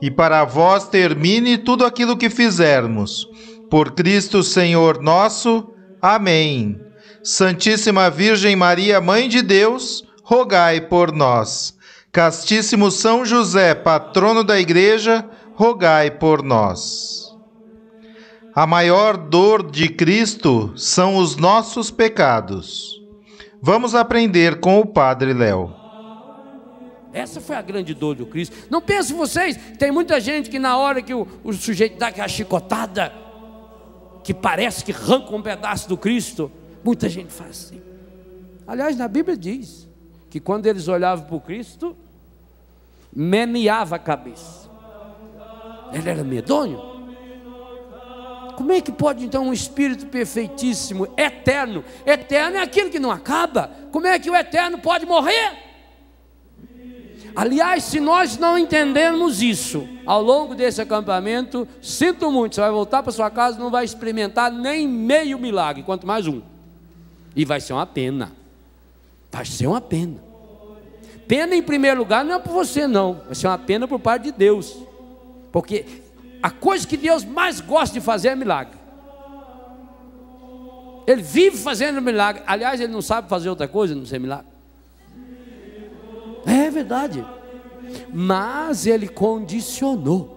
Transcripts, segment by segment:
e para vós termine tudo aquilo que fizermos. Por Cristo Senhor nosso. Amém. Santíssima Virgem Maria, Mãe de Deus, rogai por nós. Castíssimo São José, patrono da Igreja, rogai por nós. A maior dor de Cristo são os nossos pecados. Vamos aprender com o Padre Léo. Essa foi a grande dor do Cristo. Não pense vocês, tem muita gente que na hora que o, o sujeito dá aquela chicotada, que parece que arranca um pedaço do Cristo, muita gente faz assim. Aliás, na Bíblia diz que quando eles olhavam para o Cristo, meneava a cabeça. Ele era medonho. Como é que pode então um espírito perfeitíssimo, eterno? Eterno é aquilo que não acaba. Como é que o eterno pode morrer? Aliás, se nós não entendermos isso ao longo desse acampamento, sinto muito, você vai voltar para sua casa e não vai experimentar nem meio milagre, quanto mais um. E vai ser uma pena. Vai ser uma pena. Pena em primeiro lugar não é por você não, vai ser uma pena por parte de Deus. Porque a coisa que Deus mais gosta de fazer é milagre. Ele vive fazendo milagre. Aliás, ele não sabe fazer outra coisa, não ser milagre. É verdade. Mas ele condicionou.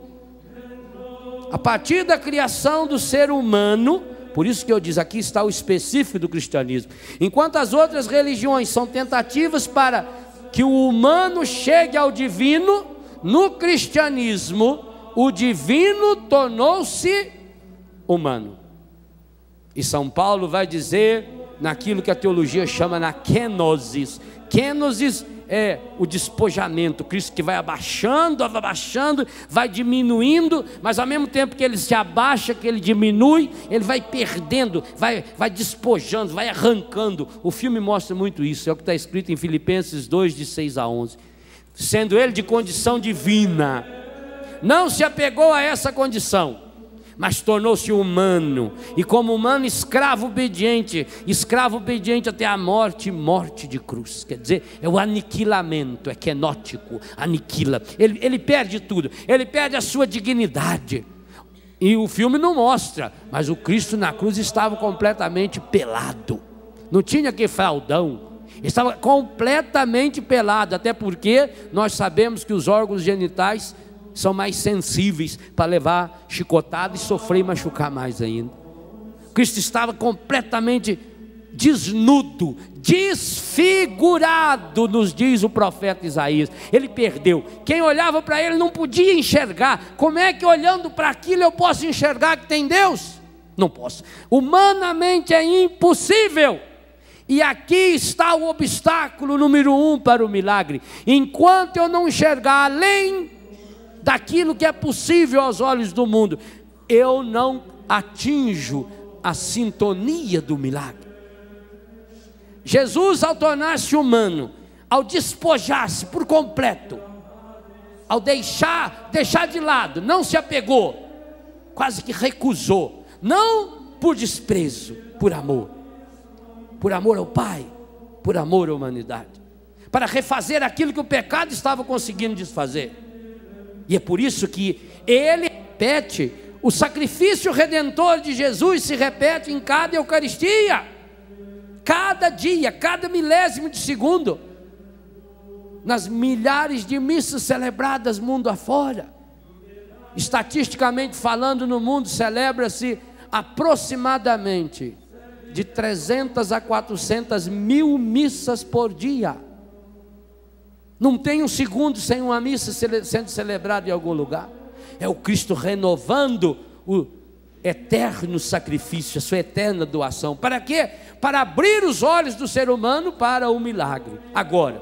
A partir da criação do ser humano, por isso que eu diz aqui está o específico do cristianismo. Enquanto as outras religiões são tentativas para que o humano chegue ao divino, no cristianismo o divino tornou-se humano. E São Paulo vai dizer naquilo que a teologia chama na kenosis. Kenosis é o despojamento, Cristo que vai abaixando, abaixando, vai diminuindo, mas ao mesmo tempo que ele se abaixa, que ele diminui, ele vai perdendo, vai, vai despojando, vai arrancando. O filme mostra muito isso, é o que está escrito em Filipenses 2, de 6 a 11. Sendo ele de condição divina, não se apegou a essa condição mas tornou-se humano, e como humano, escravo obediente, escravo obediente até a morte, morte de cruz. Quer dizer, é o aniquilamento, é quenótico, aniquila. Ele, ele perde tudo, ele perde a sua dignidade. E o filme não mostra, mas o Cristo na cruz estava completamente pelado, não tinha que fraldão. Estava completamente pelado, até porque nós sabemos que os órgãos genitais são mais sensíveis para levar chicotada e sofrer e machucar mais ainda. Cristo estava completamente desnudo, desfigurado, nos diz o profeta Isaías. Ele perdeu. Quem olhava para ele não podia enxergar. Como é que olhando para aquilo eu posso enxergar que tem Deus? Não posso. Humanamente é impossível. E aqui está o obstáculo número um para o milagre. Enquanto eu não enxergar além daquilo que é possível aos olhos do mundo, eu não atinjo a sintonia do milagre. Jesus, ao tornar-se humano, ao despojar-se por completo, ao deixar, deixar de lado, não se apegou, quase que recusou, não por desprezo, por amor, por amor ao Pai, por amor à humanidade, para refazer aquilo que o pecado estava conseguindo desfazer. E é por isso que ele repete, o sacrifício redentor de Jesus se repete em cada Eucaristia, cada dia, cada milésimo de segundo, nas milhares de missas celebradas mundo afora. Estatisticamente falando, no mundo celebra-se aproximadamente de 300 a 400 mil missas por dia. Não tem um segundo sem uma missa sendo celebrada em algum lugar. É o Cristo renovando o eterno sacrifício, a sua eterna doação. Para quê? Para abrir os olhos do ser humano para o milagre. Agora,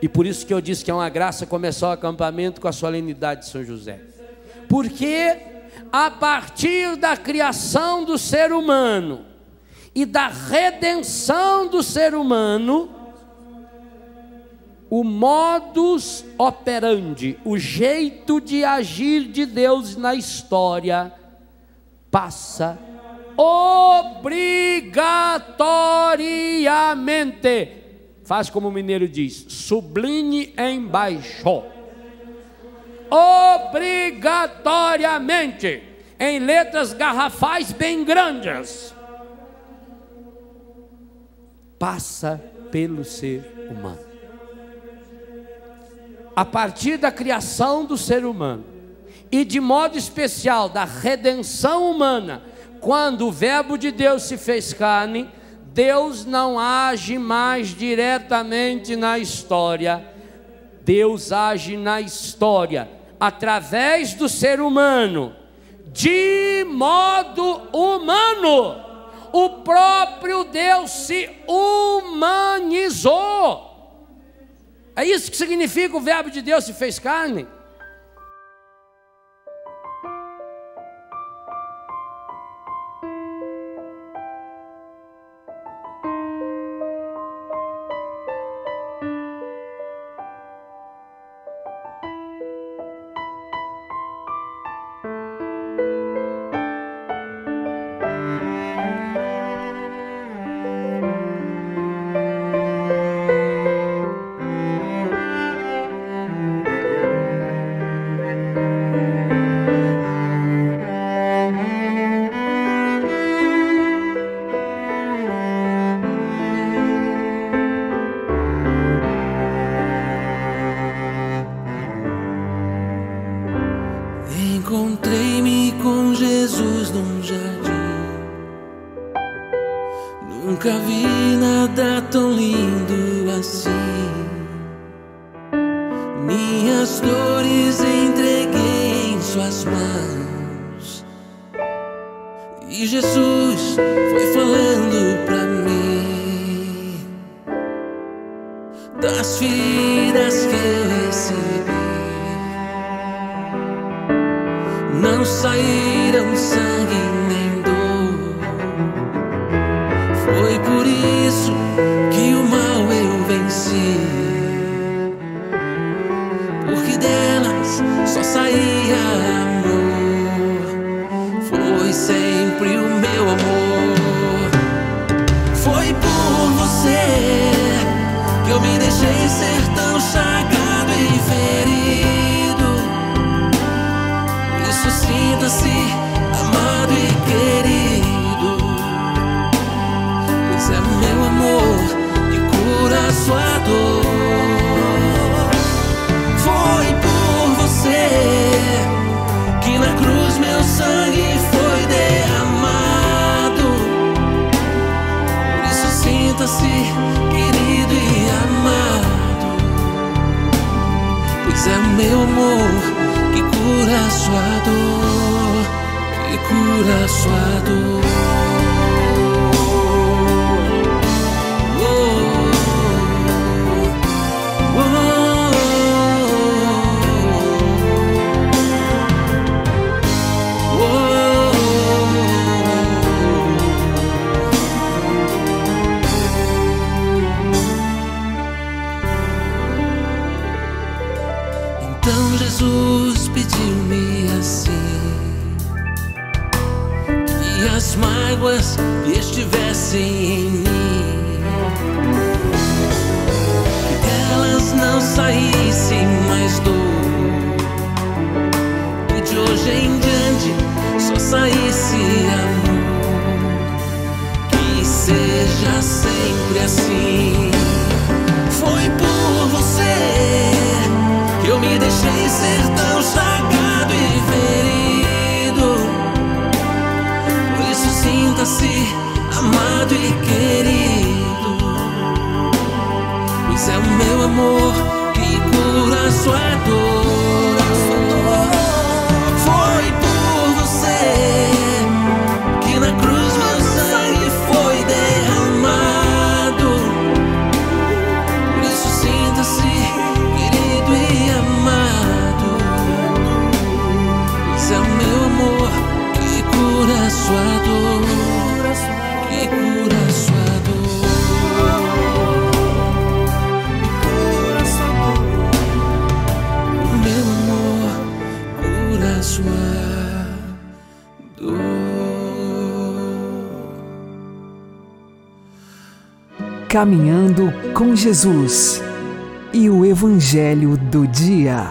e por isso que eu disse que é uma graça começar o acampamento com a solenidade de São José. Porque a partir da criação do ser humano e da redenção do ser humano, o modus operandi, o jeito de agir de Deus na história, passa obrigatoriamente, faz como o mineiro diz, subline embaixo, obrigatoriamente, em letras garrafais bem grandes, passa pelo ser humano. A partir da criação do ser humano, e de modo especial da redenção humana, quando o Verbo de Deus se fez carne, Deus não age mais diretamente na história, Deus age na história através do ser humano, de modo humano. O próprio Deus se humanizou. É isso que significa o Verbo de Deus se fez carne. E Jesus foi falando pra mim das vidas que Caminhando com Jesus e o Evangelho do Dia.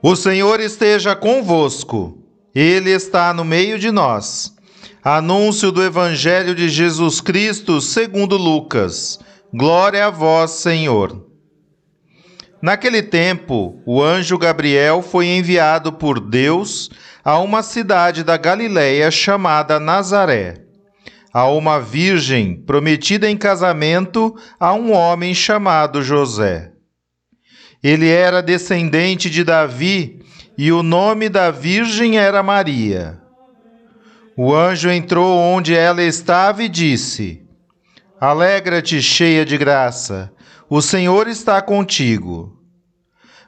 O Senhor esteja convosco, Ele está no meio de nós. Anúncio do Evangelho de Jesus Cristo segundo Lucas. Glória a vós, Senhor. Naquele tempo, o anjo Gabriel foi enviado por Deus a uma cidade da Galiléia chamada Nazaré, a uma virgem prometida em casamento a um homem chamado José. Ele era descendente de Davi e o nome da virgem era Maria. O anjo entrou onde ela estava e disse: Alegra-te, cheia de graça, o Senhor está contigo.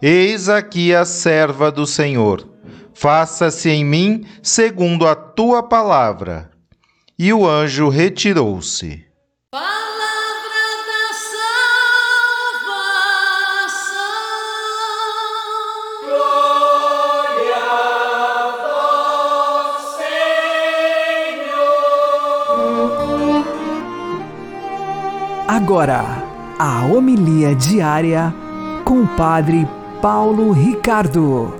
Eis aqui a serva do Senhor. Faça-se em mim segundo a tua palavra. E o anjo retirou-se. Palavra da salvação. Agora, a homilia diária com o Padre Paulo Ricardo.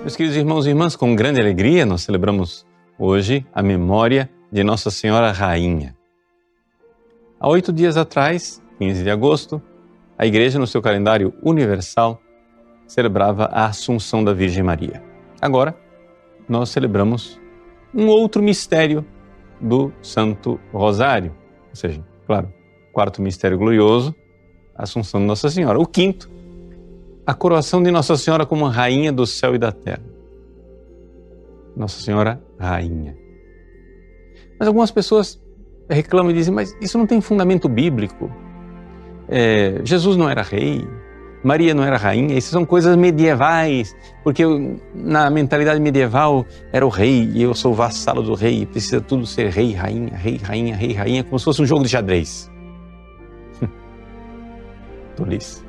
Meus queridos irmãos e irmãs, com grande alegria nós celebramos hoje a memória de Nossa Senhora Rainha. Há oito dias atrás, 15 de agosto, a Igreja, no seu calendário universal, celebrava a Assunção da Virgem Maria. Agora, nós celebramos um outro mistério do Santo Rosário, ou seja, claro, quarto mistério glorioso, a Assunção de Nossa Senhora. O quinto, a coroação de Nossa Senhora como Rainha do céu e da terra. Nossa Senhora Rainha. Mas algumas pessoas reclamam e dizem, mas isso não tem fundamento bíblico. É, Jesus não era rei, Maria não era rainha, isso são coisas medievais, porque eu, na mentalidade medieval era o rei e eu sou vassalo do rei precisa tudo ser rei, rainha, rei, rainha, rei, rainha, como se fosse um jogo de xadrez. Tolice.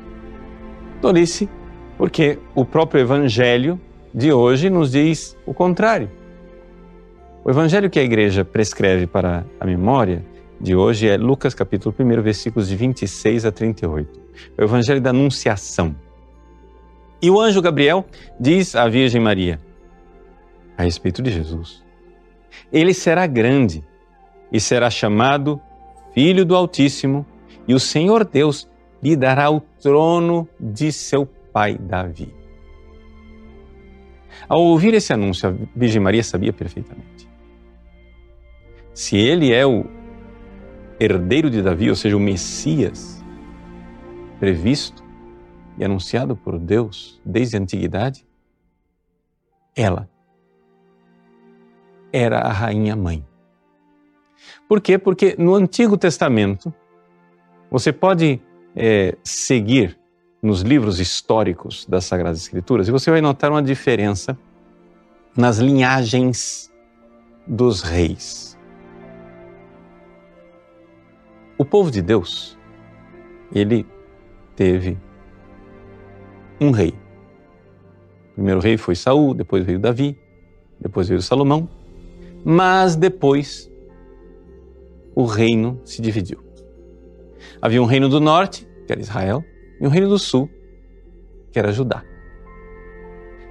Tolice, porque o próprio Evangelho de hoje nos diz o contrário. O Evangelho que a igreja prescreve para a memória de hoje é Lucas capítulo 1, versículos de 26 a 38. O Evangelho da Anunciação. E o anjo Gabriel diz à Virgem Maria a respeito de Jesus: Ele será grande e será chamado Filho do Altíssimo, e o Senhor Deus lhe dará o trono de seu pai Davi. Ao ouvir esse anúncio, a Virgem Maria sabia perfeitamente. Se ele é o herdeiro de Davi, ou seja, o Messias previsto e anunciado por Deus desde a antiguidade, ela era a rainha mãe. Por quê? Porque no Antigo Testamento, você pode é, seguir nos livros históricos das Sagradas Escrituras e você vai notar uma diferença nas linhagens dos reis. O povo de Deus, ele teve um rei. O primeiro rei foi Saul, depois veio Davi, depois veio Salomão, mas depois o reino se dividiu. Havia um reino do norte, que era Israel, e um reino do sul, que era Judá.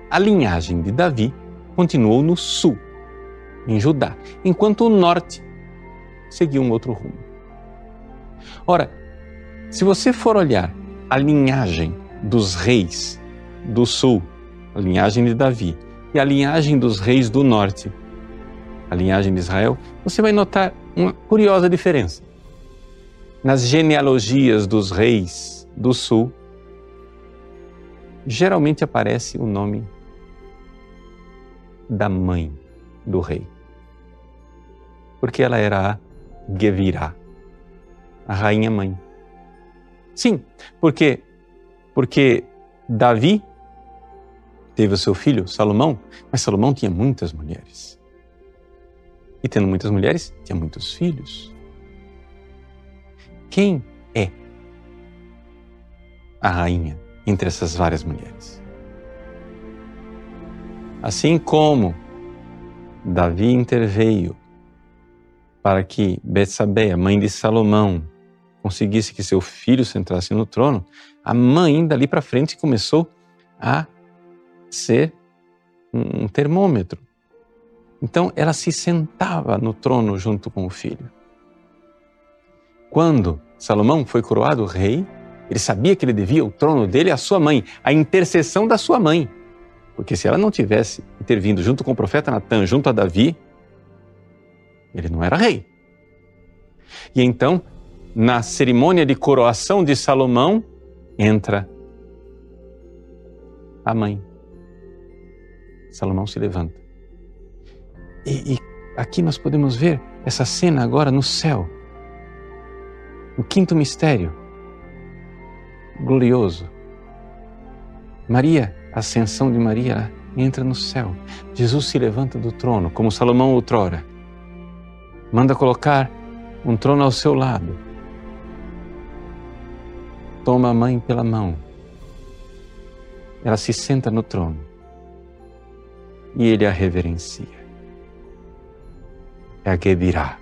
A linhagem de Davi continuou no sul, em Judá, enquanto o norte seguiu um outro rumo. Ora, se você for olhar a linhagem dos reis do sul, a linhagem de Davi, e a linhagem dos reis do norte, a linhagem de Israel, você vai notar uma curiosa diferença. Nas genealogias dos reis do sul, geralmente aparece o nome da mãe do rei. Porque ela era a Gevirá, a rainha mãe. Sim, porque porque Davi teve o seu filho Salomão, mas Salomão tinha muitas mulheres. E tendo muitas mulheres, tinha muitos filhos. Quem é a rainha entre essas várias mulheres? Assim como Davi interveio para que Betsabeia, mãe de Salomão, conseguisse que seu filho sentasse no trono, a mãe dali para frente começou a ser um termômetro. Então ela se sentava no trono junto com o filho. Quando Salomão foi coroado rei, ele sabia que ele devia o trono dele à sua mãe, a intercessão da sua mãe. Porque se ela não tivesse intervindo junto com o profeta Natan, junto a Davi, ele não era rei. E então na cerimônia de coroação de Salomão, entra a mãe. Salomão se levanta. E, e, aqui nós podemos ver essa cena agora no céu. O quinto mistério glorioso. Maria, a ascensão de Maria entra no céu. Jesus se levanta do trono, como Salomão outrora. Manda colocar um trono ao seu lado toma a mãe pela mão. Ela se senta no trono e ele a reverencia. É a Gebirá,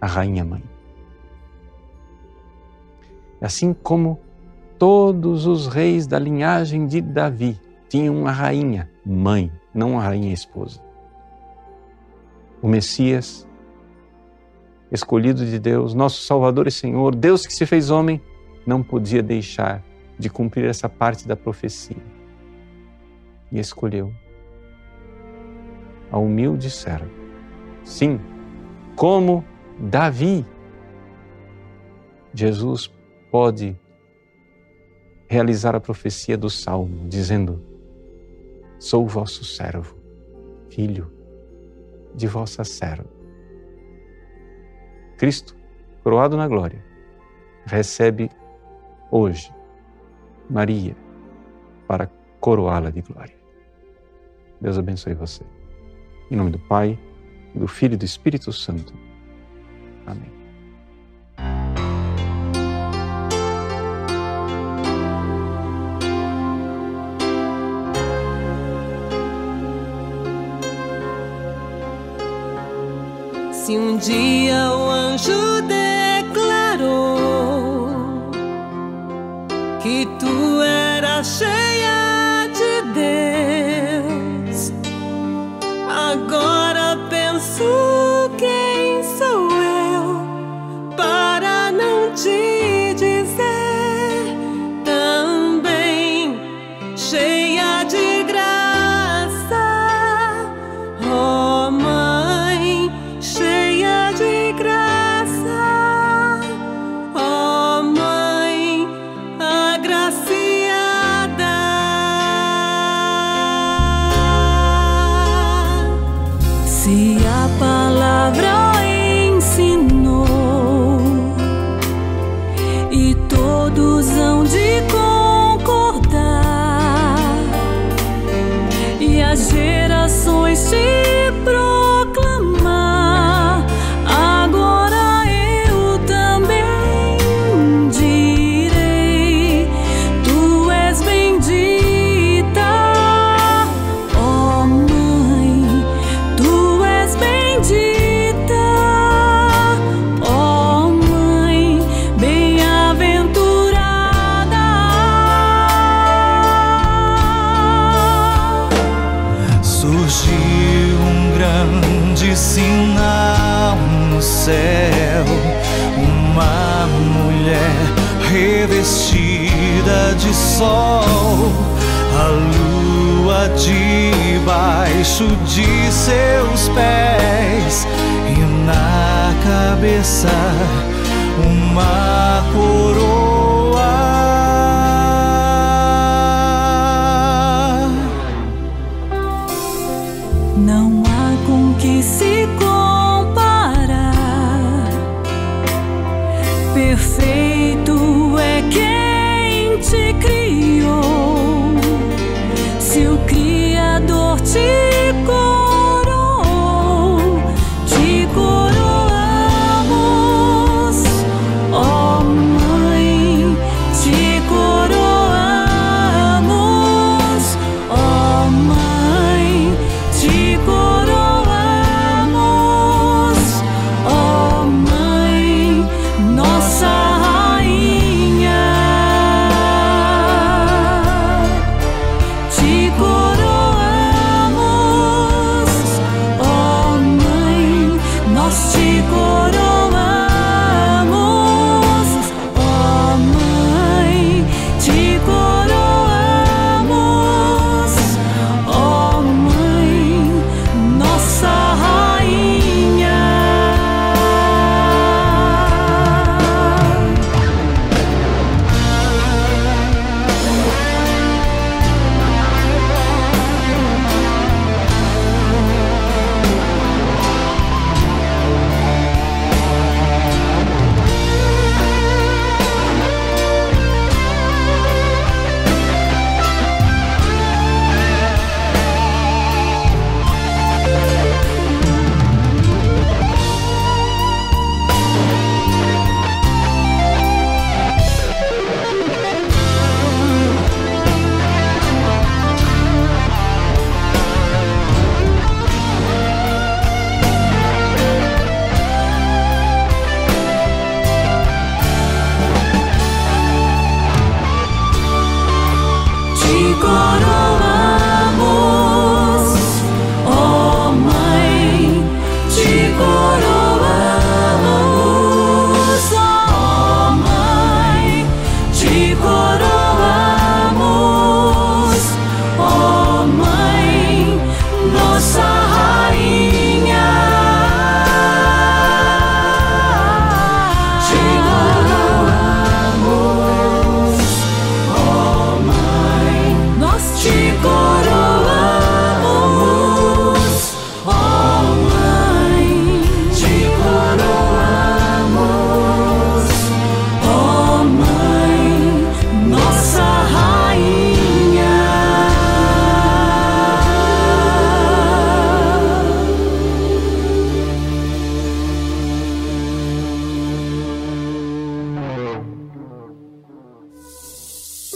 a rainha mãe. Assim como todos os reis da linhagem de Davi tinham uma rainha mãe, não uma rainha esposa. O Messias, escolhido de Deus, nosso Salvador e Senhor, Deus que se fez homem, não podia deixar de cumprir essa parte da profecia. E escolheu a humilde servo. Sim, como Davi, Jesus pode realizar a profecia do Salmo, dizendo: Sou vosso servo, filho de vossa serva. Cristo, coroado na glória, recebe hoje Maria para coroá-la de glória. Deus abençoe você. Em nome do Pai, do Filho e do Espírito Santo. Amém. Se um dia o anjo declarou que tu eras cheio you feel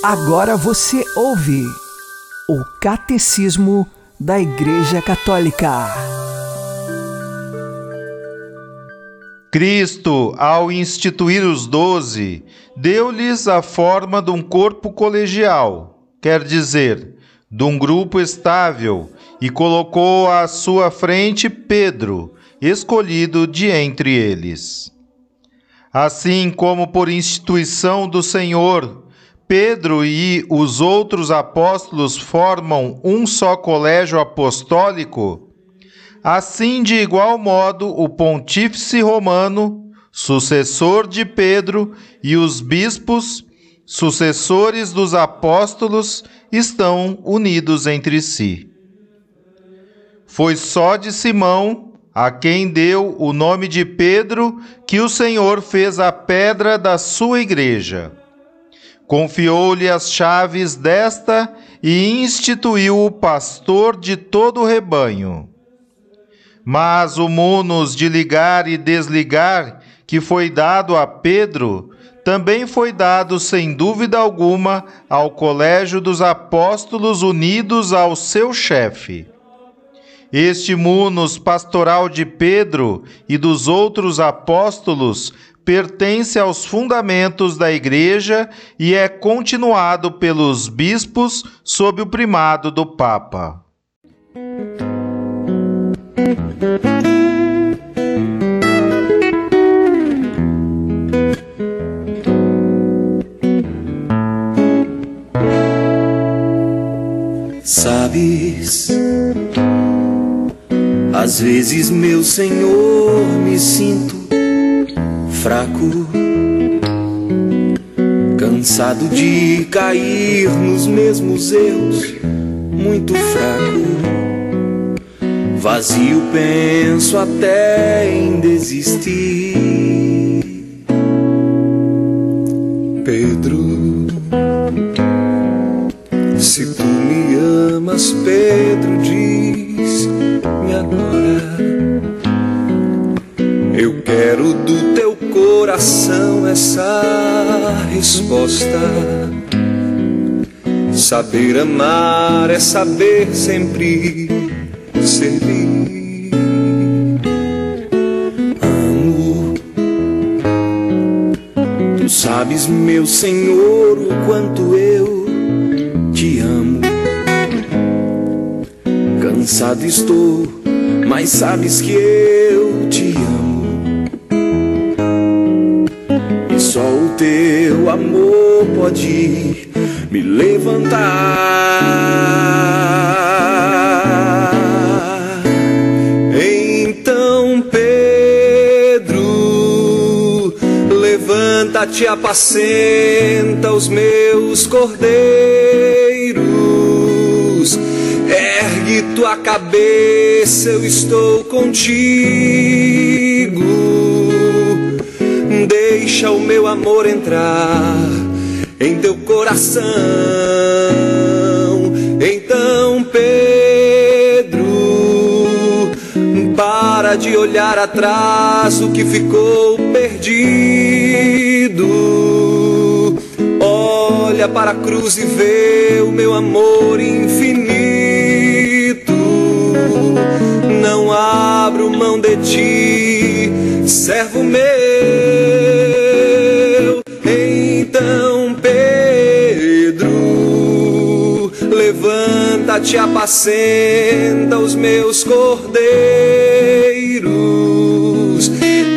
Agora você ouve o Catecismo da Igreja Católica. Cristo, ao instituir os doze, deu-lhes a forma de um corpo colegial, quer dizer, de um grupo estável, e colocou à sua frente Pedro, escolhido de entre eles. Assim como por instituição do Senhor, Pedro e os outros apóstolos formam um só colégio apostólico, assim de igual modo o pontífice romano, sucessor de Pedro, e os bispos, sucessores dos apóstolos, estão unidos entre si. Foi só de Simão, a quem deu o nome de Pedro, que o Senhor fez a pedra da sua igreja. Confiou-lhe as chaves desta e instituiu o pastor de todo o rebanho. Mas o munus de ligar e desligar, que foi dado a Pedro, também foi dado sem dúvida alguma ao colégio dos apóstolos unidos ao seu chefe. Este munus pastoral de Pedro e dos outros apóstolos pertence aos fundamentos da Igreja e é continuado pelos bispos sob o primado do Papa. Sabes, às vezes, meu Senhor, me sinto fraco, cansado de cair nos mesmos erros, muito fraco. Vazio, penso até em desistir. Pedro, se tu me amas, Pedro, diz-me coração essa resposta. Saber amar é saber sempre servir. Amo. Tu sabes, meu Senhor, o quanto eu te amo. Cansado estou, mas sabes que eu teu amor pode me levantar. Então, Pedro, levanta-te, apacenta os meus cordeiros. Ergue tua cabeça, eu estou contigo. Deixa o meu amor entrar em teu coração. Então, Pedro, para de olhar atrás o que ficou perdido. Olha para a cruz e vê o meu amor infinito. Não abro mão de ti, servo meu. Levanta-te, apacenta os meus cordeiros.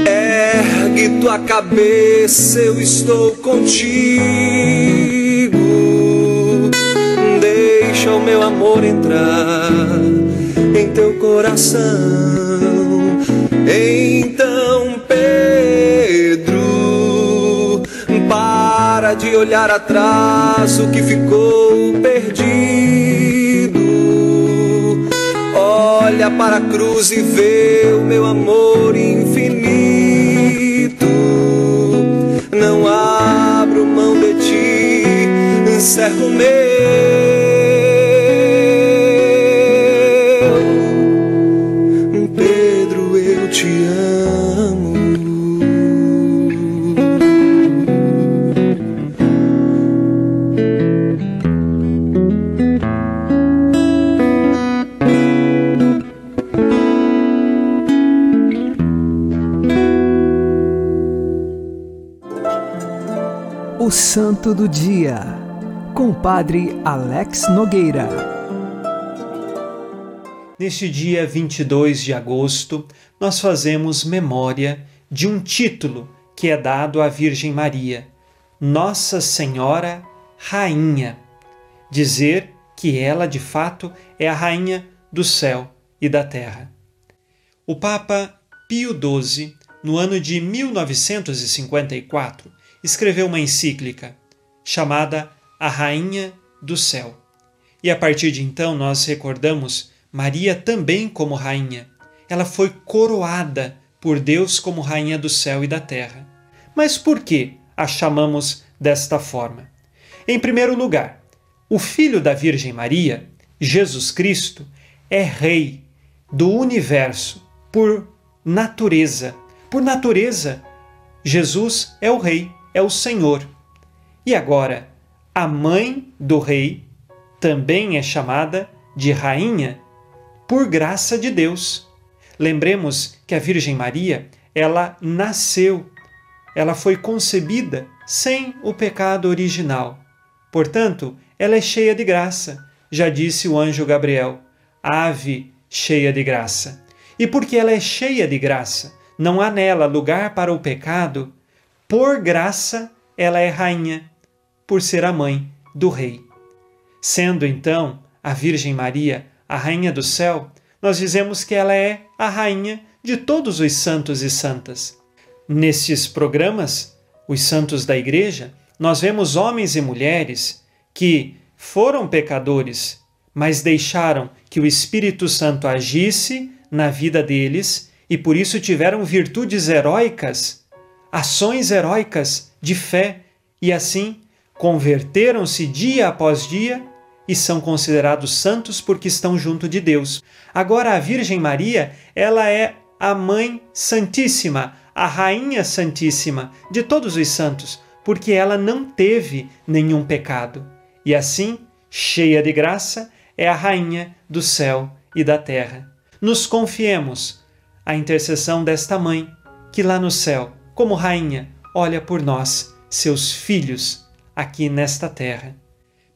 Ergue tua cabeça, eu estou contigo. Deixa o meu amor entrar em teu coração. Então, Pedro, para de olhar atrás o que ficou Olha para a cruz e vê o meu amor infinito. Não abro mão de ti, servo meu. Santo do Dia, com o Padre Alex Nogueira. Neste dia 22 de agosto, nós fazemos memória de um título que é dado à Virgem Maria, Nossa Senhora Rainha. Dizer que ela, de fato, é a rainha do céu e da terra. O Papa Pio XII, no ano de 1954, escreveu uma encíclica chamada A Rainha do Céu. E a partir de então nós recordamos Maria também como rainha. Ela foi coroada por Deus como rainha do céu e da terra. Mas por que a chamamos desta forma? Em primeiro lugar, o filho da Virgem Maria, Jesus Cristo, é rei do universo por natureza. Por natureza, Jesus é o rei é o Senhor. E agora, a mãe do rei também é chamada de rainha por graça de Deus. Lembremos que a Virgem Maria, ela nasceu, ela foi concebida sem o pecado original. Portanto, ela é cheia de graça, já disse o anjo Gabriel, ave cheia de graça. E porque ela é cheia de graça, não há nela lugar para o pecado, por graça, ela é rainha, por ser a mãe do rei. Sendo então a Virgem Maria, a Rainha do Céu, nós dizemos que ela é a rainha de todos os santos e santas. Nestes programas, os santos da Igreja, nós vemos homens e mulheres que foram pecadores, mas deixaram que o Espírito Santo agisse na vida deles e por isso tiveram virtudes heróicas, ações heróicas de fé e assim converteram-se dia após dia e são considerados santos porque estão junto de Deus. Agora a Virgem Maria, ela é a mãe santíssima, a rainha santíssima de todos os santos, porque ela não teve nenhum pecado. E assim, cheia de graça, é a rainha do céu e da terra. Nos confiemos à intercessão desta mãe, que lá no céu, como rainha, olha por nós, seus filhos, aqui nesta terra.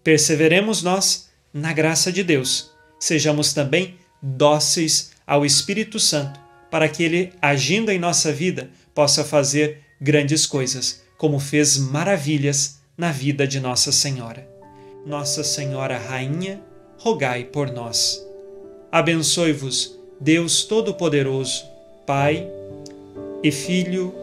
Perseveremos nós na graça de Deus. Sejamos também dóceis ao Espírito Santo, para que ele, agindo em nossa vida, possa fazer grandes coisas, como fez maravilhas na vida de Nossa Senhora. Nossa Senhora Rainha, rogai por nós. Abençoe-vos, Deus Todo-Poderoso, Pai e Filho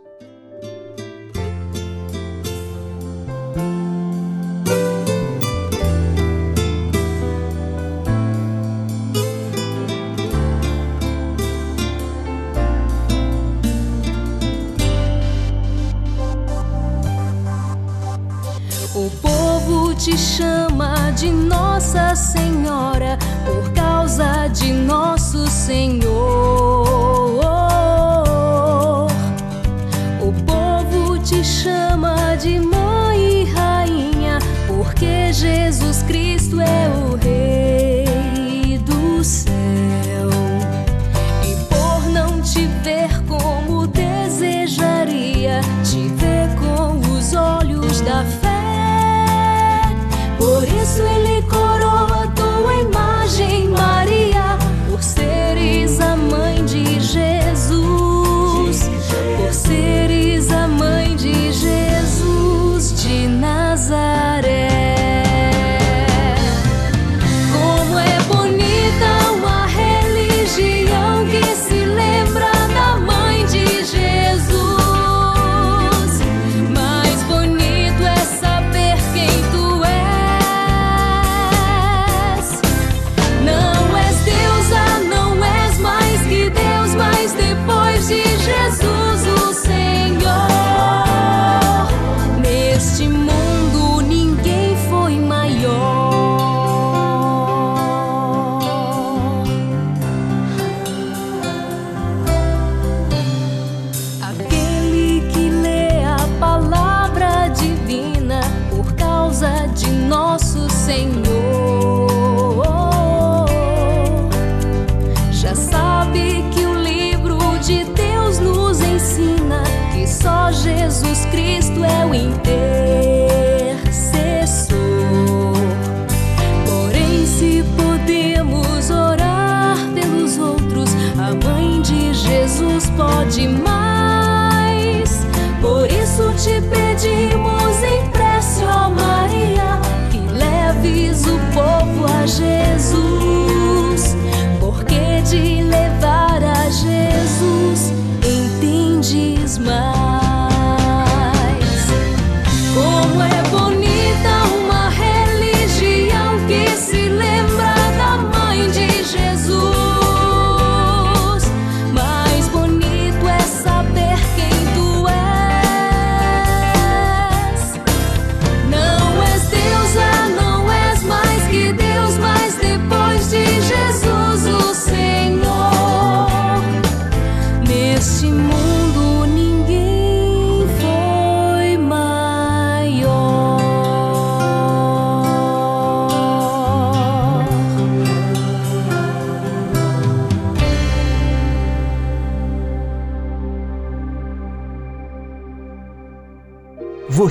Jesus Senhor já sabe que o livro de Deus nos ensina que só Jesus Cristo é o intercessor.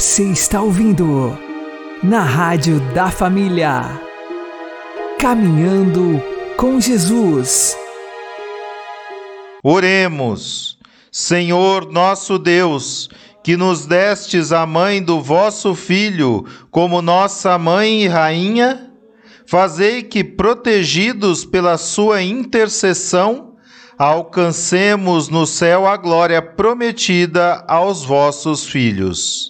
Você está ouvindo na Rádio da Família. Caminhando com Jesus. Oremos. Senhor nosso Deus, que nos destes a mãe do vosso Filho como nossa mãe e rainha, fazei que, protegidos pela sua intercessão, alcancemos no céu a glória prometida aos vossos filhos.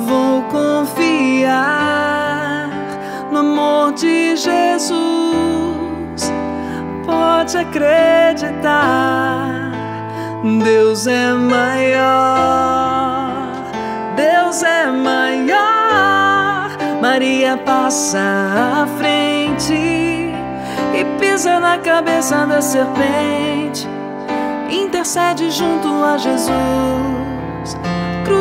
vou confiar no amor de Jesus. Pode acreditar, Deus é maior, Deus é maior. Maria passa à frente e pisa na cabeça da serpente intercede junto a Jesus.